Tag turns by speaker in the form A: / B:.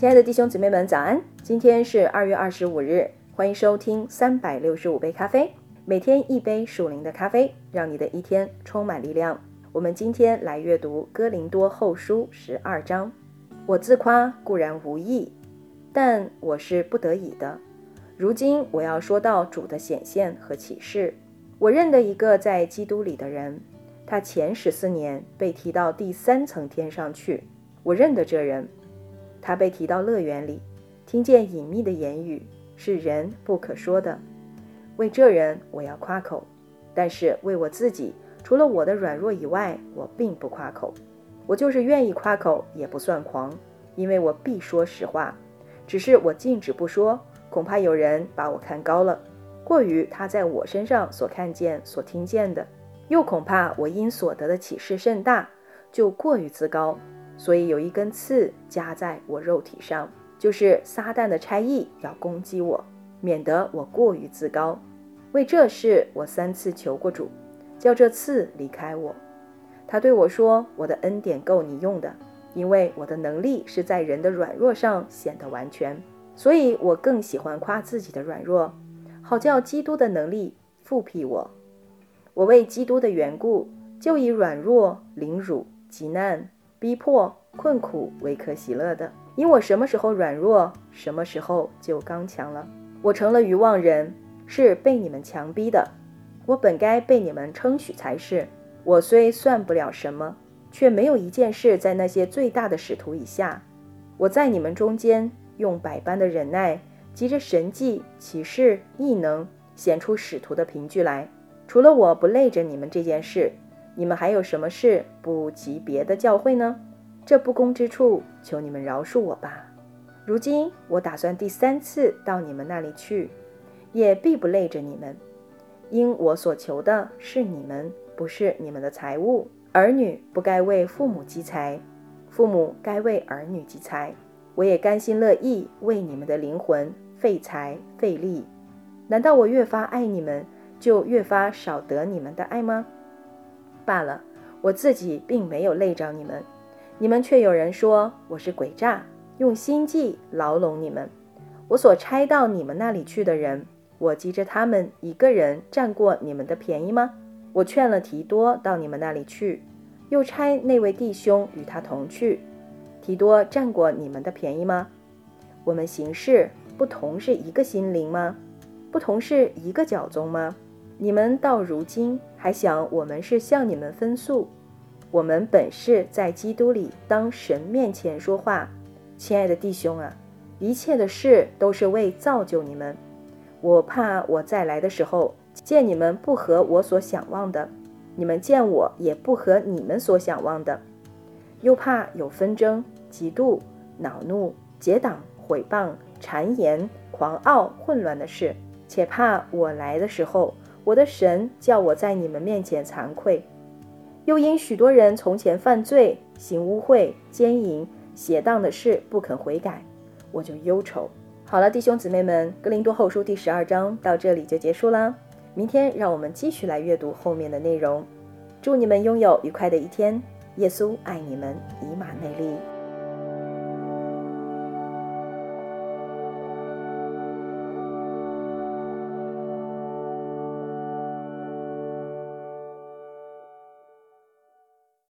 A: 亲爱的弟兄姊妹们，早安！今天是二月二十五日，欢迎收听三百六十五杯咖啡，每天一杯属灵的咖啡，让你的一天充满力量。我们今天来阅读《哥林多后书》十二章。我自夸固然无益，但我是不得已的。如今我要说到主的显现和启示。我认得一个在基督里的人，他前十四年被提到第三层天上去。我认得这人。他被提到乐园里，听见隐秘的言语，是人不可说的。为这人，我要夸口；但是为我自己，除了我的软弱以外，我并不夸口。我就是愿意夸口，也不算狂，因为我必说实话。只是我禁止不说，恐怕有人把我看高了，过于他在我身上所看见、所听见的；又恐怕我因所得的启示甚大，就过于自高。所以有一根刺夹在我肉体上，就是撒旦的差役要攻击我，免得我过于自高。为这事，我三次求过主，叫这刺离开我。他对我说：“我的恩典够你用的，因为我的能力是在人的软弱上显得完全。所以我更喜欢夸自己的软弱，好叫基督的能力复辟我。我为基督的缘故，就以软弱、凌辱、极难。”逼迫、困苦为可喜乐的，因我什么时候软弱，什么时候就刚强了。我成了愚妄人，是被你们强逼的。我本该被你们称许才是。我虽算不了什么，却没有一件事在那些最大的使徒以下。我在你们中间用百般的忍耐，急着神迹、启示、异能显出使徒的凭据来。除了我不累着你们这件事。你们还有什么事不及别的教会呢？这不公之处，求你们饶恕我吧。如今我打算第三次到你们那里去，也必不累着你们，因我所求的是你们，不是你们的财物。儿女不该为父母积财，父母该为儿女积财。我也甘心乐意为你们的灵魂费财费力。难道我越发爱你们，就越发少得你们的爱吗？罢了，我自己并没有累着你们，你们却有人说我是诡诈，用心计牢笼你们。我所差到你们那里去的人，我急着他们一个人占过你们的便宜吗？我劝了提多到你们那里去，又差那位弟兄与他同去，提多占过你们的便宜吗？我们行事不同是一个心灵吗？不同是一个脚宗吗？你们到如今还想我们是向你们分诉？我们本是在基督里当神面前说话，亲爱的弟兄啊，一切的事都是为造就你们。我怕我再来的时候见你们不合我所想望的，你们见我也不合你们所想望的，又怕有纷争、嫉妒、恼怒、结党、毁谤、谗言、狂傲、混乱的事，且怕我来的时候。我的神叫我在你们面前惭愧，又因许多人从前犯罪、行污秽、奸淫、邪荡的事不肯悔改，我就忧愁。好了，弟兄姊妹们，《格林多后书》第十二章到这里就结束了。明天让我们继续来阅读后面的内容。祝你们拥有愉快的一天。耶稣爱你们，以马内利。